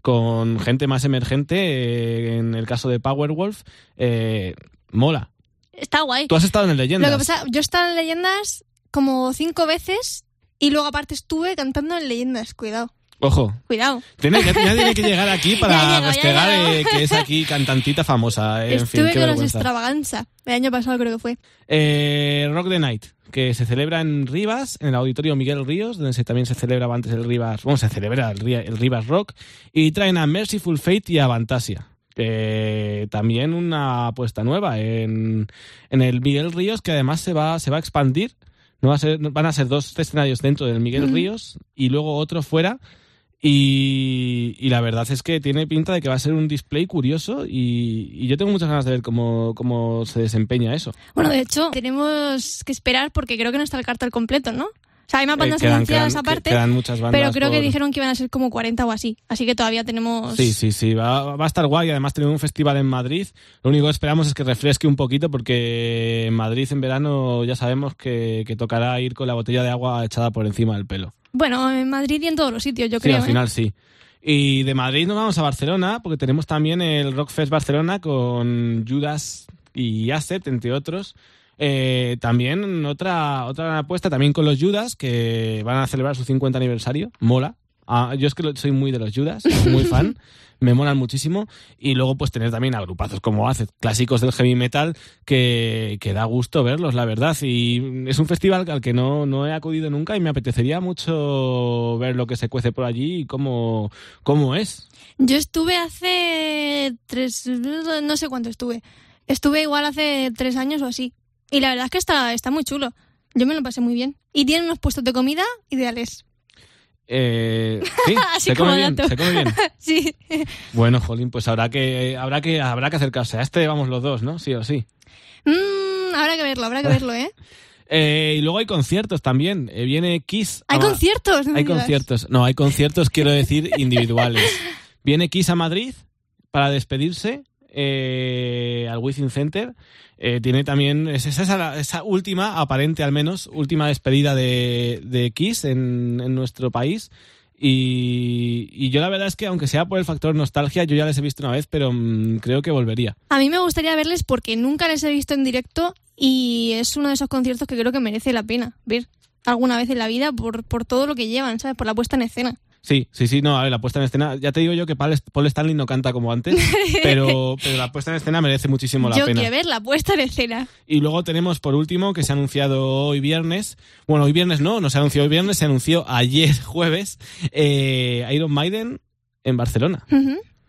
con gente más emergente, eh, en el caso de Powerwolf, eh, mola. Está guay. Tú has estado en Leyendas. Lo que pasa, yo he estado en Leyendas como cinco veces y luego aparte estuve cantando en Leyendas. Cuidado, Ojo, cuidado. tiene, ya, ya tiene que llegar aquí *laughs* para llegó, ya restregar eh, que es aquí cantantita famosa. eh, en estuve con los extravaganza. El año pasado creo que fue. Eh, Rock the Night, que se celebra en Rivas, en el Auditorio Miguel Ríos, donde se, también se celebraba antes el Rivas, bueno, se celebra el, el Rivas Rock, y traen a Merciful Fate y a Fantasia. que también una apuesta nueva en, en el Miguel Ríos, que además se va, se va a expandir. No va a ser, van a ser dos escenarios dentro del Miguel. Ríos y luego otro fuera. Y, y la verdad es que tiene pinta de que va a ser un display curioso y, y yo tengo muchas ganas de ver cómo, cómo se desempeña eso. Bueno, de hecho, tenemos que esperar porque creo que no está el cartel completo, ¿no? O sea, hay más Eh, bandas quedan- anunciadas quedan- aparte, quedan muchas bandas pero creo que dijeron que iban a ser como 40 o así. Así que todavía tenemos... Sí, sí, sí, va, va a estar guay. Además, tenemos un festival en Madrid. Lo único que esperamos es que refresque un poquito porque en Madrid en verano ya sabemos que, que tocará ir con la botella de agua echada por encima del pelo. Bueno, en Madrid y en todos los sitios, yo Sí, creo. al ¿eh? final sí. Y de Madrid nos vamos a Barcelona porque tenemos también el Rockfest Barcelona con Judas y Asset, entre otros. Eh, también otra, otra apuesta también con los Judas que van a celebrar su 50 aniversario. Mola. Ah, yo es que soy muy de los Judas, muy fan. *laughs* Me molan muchísimo. Y luego pues tener también agrupazos como Acid, clásicos del heavy metal, que, que da gusto verlos, la verdad. Y es un festival al que no, no he acudido nunca y me apetecería mucho ver lo que se cuece por allí y cómo, cómo es. Yo estuve hace tres... no sé cuánto estuve. Estuve igual hace tres años o así. Y la verdad es que está, está muy chulo. Yo me lo pasé muy bien. Y tienen unos puestos de comida ideales. Eh, *laughs* sí, Así se come bien, se come bien. *laughs* sí. Bueno, Jolín, pues habrá que, habrá que, habrá que acercarse. A este vamos los dos, ¿no? Sí o sí. Mm, habrá que verlo, habrá que verlo, ¿eh? *laughs* Eh, y luego hay conciertos también. Eh, viene Kiss. Hay a conciertos. no Hay conciertos. No, hay conciertos, quiero decir, individuales. Viene Kiss a Madrid para despedirse eh, al Within Center. Eh, tiene también, es esa, última, aparente al menos, última despedida de, Kiss en, nuestro país. Y, y yo la verdad es que, aunque sea por el factor nostalgia, yo ya les he visto una vez, pero mm, creo que volvería. A mí me gustaría verles porque nunca les he visto en directo y es uno de esos conciertos que creo que merece la pena ver alguna vez en la vida por, por todo lo que llevan, ¿sabes? Por la puesta en escena. Sí, sí, sí, no, a ver, la puesta en escena, ya te digo yo que Paul Stanley no canta como antes, *laughs* pero, pero la puesta en escena merece muchísimo la Yo pena. quiero ver la puesta en escena. Y luego tenemos por último que se ha anunciado hoy viernes, bueno, hoy viernes no, no se anunció hoy viernes, se anunció ayer *laughs* jueves, eh, Iron Maiden en Barcelona,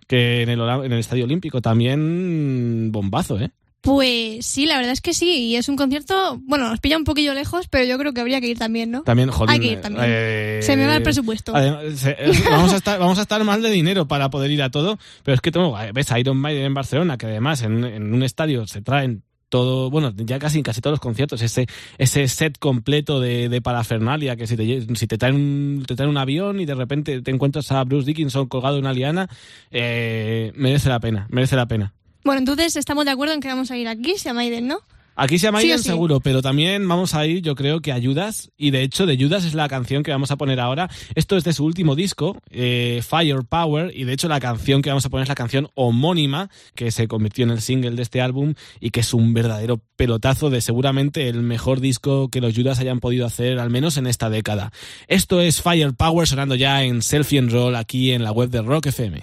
que en el, en el Estadio Olímpico también bombazo, ¿eh? Pues sí, la verdad es que sí. Y es un concierto, bueno, nos pilla un poquillo lejos, pero yo creo que habría que ir también, ¿no? También, joder. Hay que ir también. eh, Se me va el presupuesto. además, se- vamos, a estar, vamos a estar mal de dinero para poder ir a todo, pero es que tengo, ves a Iron Maiden en Barcelona, que además en, en un estadio se traen todo, bueno, ya casi casi todos los conciertos, ese, ese set completo de, de parafernalia, que si te, si te traen, un, te traen un avión y de repente te encuentras a Bruce Dickinson colgado en una liana, eh, merece la pena, merece la pena. Bueno, entonces estamos de acuerdo en que vamos a ir aquí, se llama Maiden, ¿no? Aquí se llama Sí sí. seguro, pero también vamos a ir, yo creo que a Judas, y de hecho de Judas es la canción que vamos a poner ahora. Esto es de su último disco, eh, Firepower, y de hecho la canción que vamos a poner es la canción homónima, que se convirtió en el single de este álbum y que es un verdadero pelotazo de seguramente el mejor disco que los Judas hayan podido hacer, al menos en esta década. Esto es Firepower sonando ya en Selfie and Roll aquí en la web de Rock FM.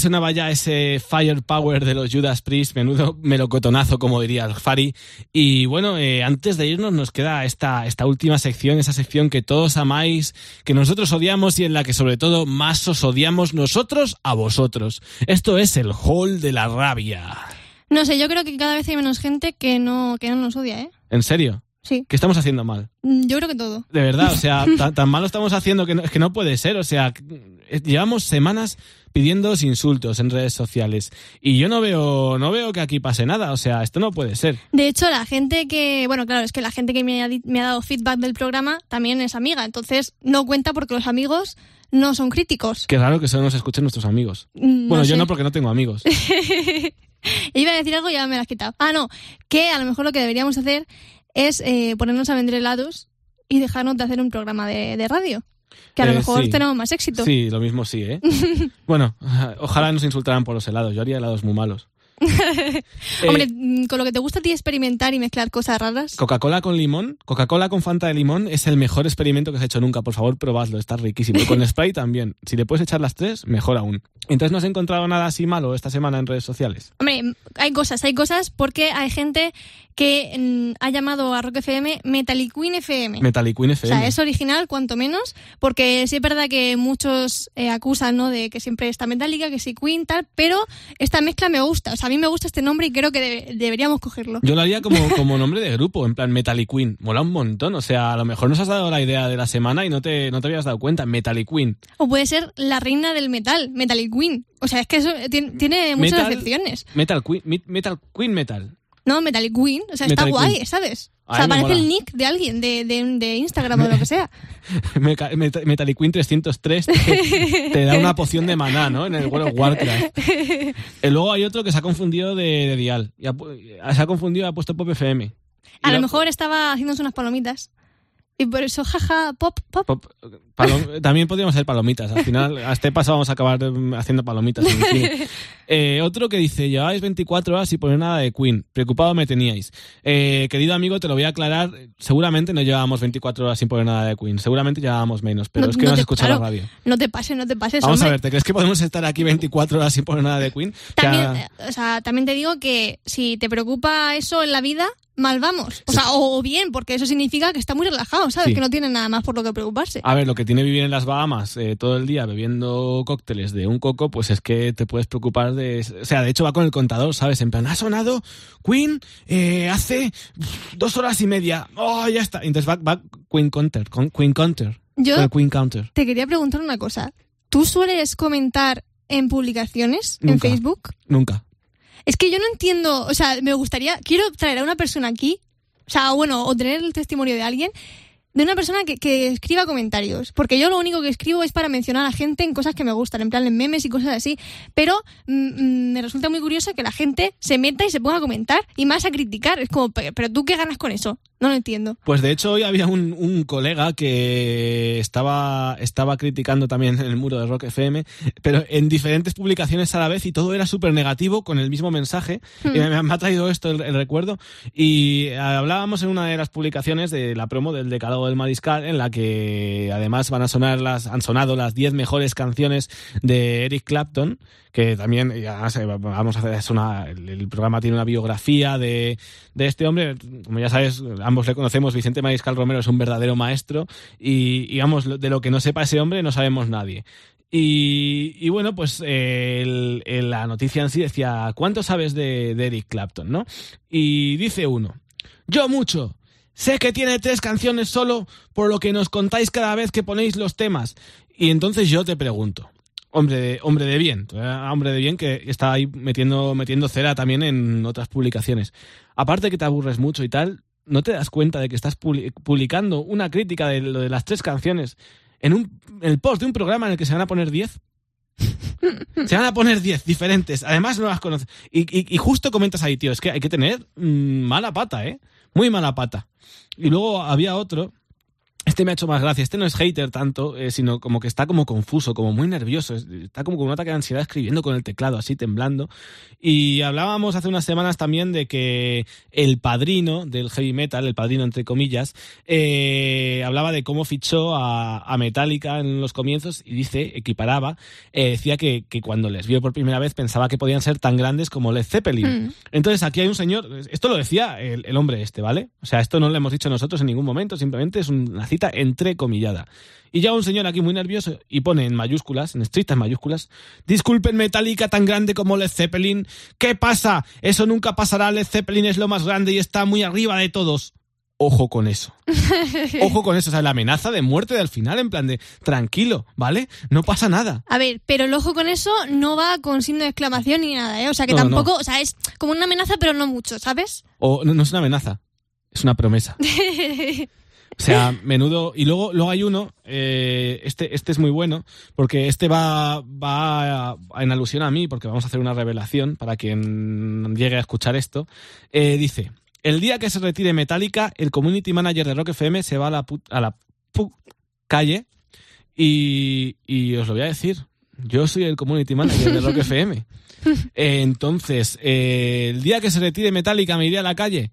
Sonaba ya ese firepower de los Judas Priest, menudo melocotonazo, como diría el Fari. Y bueno, eh, antes de irnos nos queda esta, esta última sección, esa sección que todos amáis, que nosotros odiamos y en la que sobre todo más os odiamos nosotros a vosotros. Esto es el Hall de la Rabia. No sé, yo creo que cada vez hay menos gente que no, que no nos odia, ¿eh? ¿En serio? Sí. ¿Qué estamos haciendo mal? Mm, Yo creo que todo. De verdad, o sea, *laughs* tan, tan mal lo estamos haciendo que no, es que no puede ser. O sea, llevamos semanas pidiéndoos insultos en redes sociales y yo no veo, no veo que aquí pase nada. O sea, esto no puede ser. De hecho, la gente que, bueno, claro, es que la gente que me ha, di- me ha dado feedback del programa también es amiga, entonces no cuenta porque los amigos no son críticos. Qué raro que solo nos escuchen nuestros amigos. Mm, Bueno, yo no porque no tengo amigos. *laughs* Iba a decir algo y ya me lo has quitado. Ah, no, que a lo mejor lo que deberíamos hacer es eh, ponernos a vender helados y dejarnos de hacer un programa de, de radio. Que a lo Eh, mejor sí. tenemos más éxito. Sí, lo mismo sí, ¿eh? *laughs* bueno, *laughs* ojalá nos insultaran por los helados. Yo haría helados muy malos. *laughs* Hombre, mm, con lo que te gusta a ti experimentar y mezclar cosas raras. Coca-Cola con limón, Coca-Cola con Fanta de limón es el mejor experimento que se ha hecho nunca. Por favor, probadlo, está riquísimo. Y con spray también. Si le puedes echar las tres, mejor aún. Entonces, ¿no has encontrado nada así malo esta semana en redes sociales? Hombre, hay cosas, hay cosas porque hay gente que mm, ha llamado a Rock FM Metaliqueen FM. Metalliqueen O FM. sea, es original, cuanto menos, porque sí es verdad que muchos eh, acusan, ¿no? De que siempre está Metallica, que sí Queen, tal, pero esta mezcla me gusta. O sea, mí me gusta este nombre y creo que debe- deberíamos cogerlo. Yo lo haría como, *laughs* como nombre de grupo, en plan Metalliqueen. Mola un montón. O sea, a lo mejor nos has dado la idea de la semana y no te, no te habías dado cuenta. Metalliqueen. O puede ser la reina del metal, Metalliqueen. O sea, es que eso tiene, tiene muchas Metal- acepciones. Metal Queen, Metal Queen Metal. No, Metalliqueen. O sea, está Metallic guay, Queen. ¿sabes? O sea, parece el nick de alguien, de, de, de Instagram o de lo que sea. *laughs* Meca- Meta- Metalliqueen 303 te, te da una poción de maná, ¿no? En el World of Warcraft. Y *laughs* luego hay otro que se ha confundido de, de dial. Ha se ha confundido y ha puesto Pop FM. A lo la- mejor estaba haciéndose unas palomitas. Y por eso, jaja, pop, pop. Pop- palom- *laughs* también podríamos hacer palomitas. Al final, a este paso vamos a acabar mm, haciendo palomitas. en. *laughs* Eh, otro que dice, lleváis 24 horas sin poner nada de Queen. Preocupado me teníais. Eh, querido amigo, te lo voy a aclarar. Seguramente no llevábamos 24 horas sin poner nada de Queen. Seguramente llevábamos menos, pero No- es que no no, has te- escuchado claro. la radio. No te pases, no te pases. Vamos a ver, ¿te crees que podemos estar aquí 24 horas sin poner nada de Queen? También, eh, o sea, también te digo que si te preocupa eso en la vida, mal vamos. O sea, o bien, porque eso significa que está muy relajado, ¿sabes? Sí. Que no tiene nada más por lo que preocuparse. A ver, lo que tiene vivir en las Bahamas eh, todo el día bebiendo cócteles de un coco, pues es que te puedes preocupar de... O sea, de hecho va con el contador, ¿sabes? En plan, ha sonado Queen eh, hace dos horas y media. ¡Oh, ya está! Entonces va, va Queen Counter, con Queen Counter. Yo con el Queen Counter. te quería preguntar una cosa. ¿Tú sueles comentar en publicaciones en. Facebook? Nunca. Es que yo no entiendo, o sea, me gustaría, quiero traer a una persona aquí, o sea, bueno, o tener el testimonio de alguien, de una persona que, que escriba comentarios, porque yo lo único que escribo es para mencionar a gente en cosas que me gustan, en plan en memes y cosas así, pero mm, mm, me resulta muy curioso que la gente se meta y se ponga a comentar y más a criticar, es como, "Pe- pero tú qué ganas con eso, no lo entiendo. Pues de hecho hoy había un, un colega que estaba, estaba criticando también en el muro de Rock FM, pero en diferentes publicaciones a la vez y todo era súper negativo con el mismo mensaje. Y me, me ha traído esto el, el recuerdo. Y hablábamos en una de las publicaciones de la promo del Decálogo del Mariscal, en la que además van a sonar las, han sonado las 10 mejores canciones de Eric Clapton, que también, vamos a hacer, es una, el, programa tiene una biografía de, de este hombre, como ya sabes, ambos le conocemos, Vicente Mariscal Romero es un verdadero maestro, y, lo- de lo que no sepa ese hombre no sabemos nadie. Y, bueno, pues la noticia en sí decía, ¿cuánto sabes de, de Eric Clapton, no? Y dice uno, yo mucho. Sé que tiene tres canciones solo por lo que nos contáis cada vez que ponéis los temas. Y entonces yo te pregunto, hombre de, hombre de bien, eh, hombre de bien que está ahí metiendo, metiendo cera también en otras publicaciones. Aparte que te aburres mucho y tal, ¿no te das cuenta de que estás publi- publicando una crítica de lo de las tres canciones en, un, el post de un programa en el que se van a poner 10? *laughs* Se van a poner 10 diferentes. Además no las conoces. Y, y- y justo comentas ahí, tío, es que hay que tener mm, mala pata, ¿eh? Muy mala pata. Y luego había otro Este me ha hecho más gracia. Este no es hater tanto, eh, sino como que está como confuso, como muy nervioso. Es- Está como con un ataque de ansiedad escribiendo con el teclado, así temblando. Y hablábamos hace unas semanas también de que el padrino del heavy metal, el padrino entre comillas, eh, hablaba de cómo fichó a, a Metallica en los comienzos y dice, equiparaba, eh, decía que, que cuando les vio por primera vez pensaba que podían ser tan grandes como Led Zeppelin. Mm. Entonces aquí hay un señor, esto lo decía el, el hombre este, ¿vale? O sea, esto no lo hemos dicho nosotros en ningún momento, simplemente es una cita entrecomillada. Y ya un señor aquí muy nervioso y pone en mayúsculas, en estrictas mayúsculas, disculpen Metallica tan grande como Led Zeppelin, ¿qué pasa? Eso nunca pasará, Led Zeppelin es lo más grande y está muy arriba de todos. Ojo con eso. *laughs* Ojo con eso, o sea, la amenaza de muerte del final, en plan de, tranquilo, ¿vale? No pasa nada. A ver, pero el ojo con eso no va con signo de exclamación ni nada, ¿eh? O sea, que No, no, no. tampoco, o sea, es como una amenaza, pero no mucho, ¿sabes? O no, no es una amenaza, es una promesa. *laughs* O sea, menudo. Y luego, luego hay uno, eh, este, este es muy bueno, porque este va, va a- en alusión a mí, porque vamos a hacer una revelación para quien llegue a escuchar esto. Eh, dice: El día que se retire Metallica, el community manager de Rock FM se va a la, a la calle y, y os lo voy a decir. Yo soy el community manager de Rock FM. *laughs* Eh, entonces, eh, el día que se retire Metallica, ¿me iré a la calle?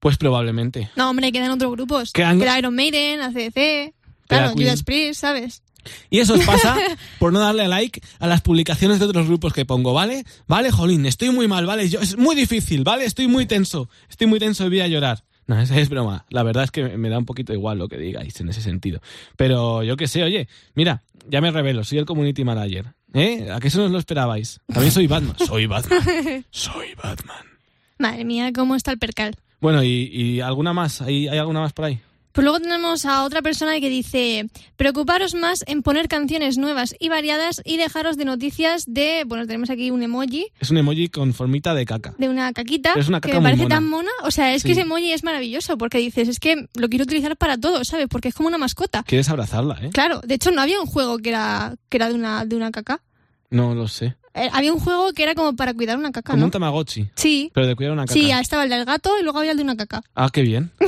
Pues probablemente. No, hombre, quedan otros grupos. Quedan- Queda Iron Maiden, ACDC, claro. Judas Priest, ¿sabes? Y eso os pasa *laughs* por no darle like a las publicaciones de otros grupos que pongo, ¿vale? Vale, Jolín, estoy muy mal, ¿vale? Yo, es muy difícil, ¿vale? Estoy muy tenso. Estoy muy tenso y voy a llorar. No, es, es broma. La verdad es que me da un poquito igual lo que digáis en ese sentido. Pero yo qué sé, oye, mira, ya me revelo, soy el community manager. ¿Eh? ¿A qué eso no os lo esperabais? También soy Batman. Soy Batman. *laughs* Soy Batman. Madre mía, cómo está el percal. Bueno, ¿y, y alguna más? ¿Hay, ¿Hay alguna más por ahí? Pues luego tenemos a otra persona que dice, preocuparos más en poner canciones nuevas y variadas y dejaros de noticias de, bueno, tenemos aquí un emoji Es un emoji con formita de caca. de una caquita Es una que caca me muy parece mona. tan mona. O sea, es Sí. que ese emoji es maravilloso porque dices, es que lo quiero utilizar para todo, ¿sabes? Porque es como una mascota. ¿Quieres abrazarla, eh? Claro, de hecho no había un juego que era, que era de, una, de una caca. No lo sé. Eh, había un juego que era como para cuidar una caca, Como ¿no? un Tamagotchi. Sí. Pero de cuidar una caca. Sí, estaba el del gato y luego había el de una caca. *laughs* Ah, qué bien. *laughs*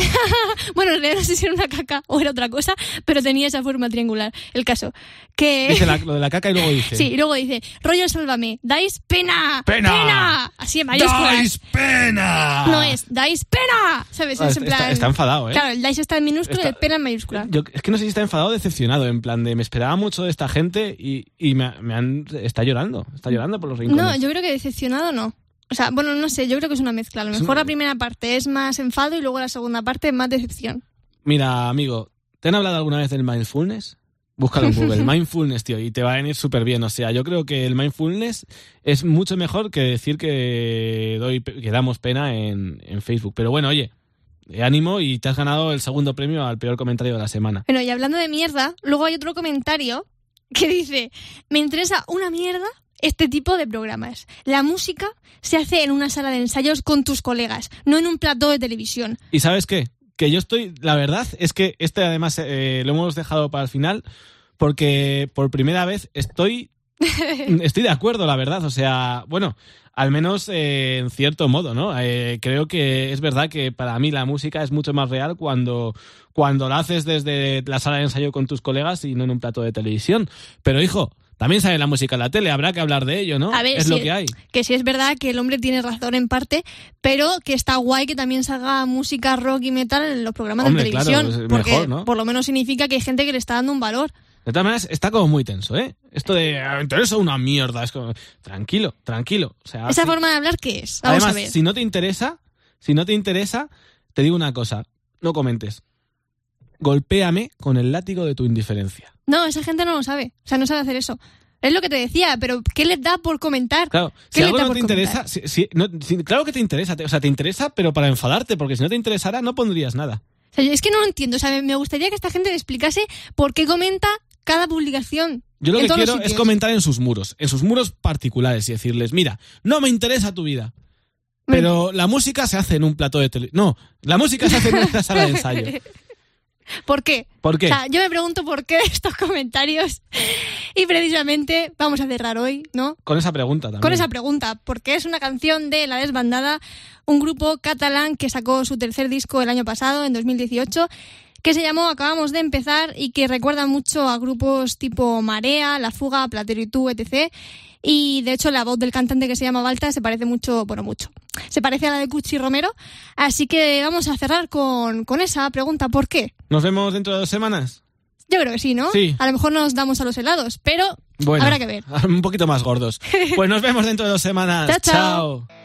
Bueno, en realidad no sé si era una caca o era otra cosa, pero tenía esa forma triangular. El caso, que... Dice la- lo de la caca y luego dice. Sí, y luego dice, rollo sálvame, dais pena, ¡Pena! así en mayúsculas. ¡Dais pena! No es, dais pena, ¿sabes? Ah, es en está, plan... está enfadado, ¿eh? Claro, el dais está en minúscula y Está- el pena en mayúscula. Yo, es que no sé si está enfadado o decepcionado, en plan de me esperaba mucho de esta gente y, y me, me han, está llorando, está llorando por los rincones. No, yo creo que decepcionado no. O sea, bueno, no sé, yo creo que es una mezcla. A lo mejor una- la primera parte es más enfado y luego la segunda parte es más decepción. Mira, amigo, ¿te han hablado alguna vez del mindfulness? Búscalo en Google, *laughs* mindfulness, tío, y te va a venir súper bien. O sea, yo creo que el mindfulness es mucho mejor que decir que, doy, que damos pena en, en Facebook. Pero bueno, oye, ánimo y te has ganado el segundo premio al peor comentario de la semana. Bueno, y hablando de mierda, luego hay otro comentario que dice, me interesa una mierda este tipo de programas. La música se hace en una sala de ensayos con tus colegas, no en un plató de televisión. ¿Y sabes qué? Que yo estoy, la verdad es que este además eh, lo hemos dejado para el final porque por primera vez estoy, *laughs* estoy de acuerdo, la verdad. O sea, bueno, al menos eh, en cierto modo, ¿no? Eh, creo que es verdad que para mí la música es mucho más real cuando, cuando la haces desde la sala de ensayo con tus colegas y no en un plato de televisión. Pero hijo, también sale la música en la tele, habrá que hablar de ello, ¿no? A ver, es lo que hay. Que sí es verdad que el hombre tiene razón en parte, pero que está guay que también salga música rock y metal en los programas Hombre, de televisión. porque mejor, ¿no? por lo menos significa que hay gente que le está dando un valor. De todas maneras, está como muy tenso, ¿eh? Esto de, "Ah, interesa una mierda. Es como, tranquilo, tranquilo. O sea, Esa forma de hablar, ¿qué es? Vamos Además, a ver. si no te interesa, si no te interesa, te digo una cosa, no comentes. Golpéame con el látigo de tu indiferencia. No, esa gente no lo sabe. O sea, no sabe hacer eso. Es lo que te decía, pero ¿qué les da por comentar? Claro, ¿Qué si algo no te interesa, si- si- no- si- claro que te interesa, te- o sea, te interesa, pero para enfadarte, porque si no te interesara, no pondrías nada. O sea, yo es que no lo entiendo. O sea, me- gustaría que esta gente me explicase por qué comenta cada publicación. Yo lo que quiero es comentar en sus muros, en sus muros particulares y decirles, mira, no me interesa tu vida. Pero la música se hace en un plato de tele. No, la música se hace en una sala de ensayo. *laughs* ¿Por qué? ¿Por yo me pregunto por qué *laughs* estos comentarios. Y precisamente vamos a cerrar hoy, ¿no? Con esa pregunta también. Con esa pregunta, porque es una canción de La Desbandada, un grupo catalán que sacó su tercer disco el año pasado, en 2018, que se llamó Acabamos de empezar y que recuerda mucho a grupos tipo Marea, La Fuga, Platero y Tú, etc. Y de hecho la voz del cantante que se llama Balta se parece mucho, bueno, mucho. Se parece a la de Cuchi Romero. Así que vamos a cerrar con, con esa pregunta. ¿Por qué? Nos vemos dentro de dos semanas. Yo creo que sí, ¿no? Sí. A lo mejor nos damos a los helados, pero bueno, habrá que ver. *laughs* Un poquito más gordos. Pues nos vemos dentro de dos semanas. chao. chao.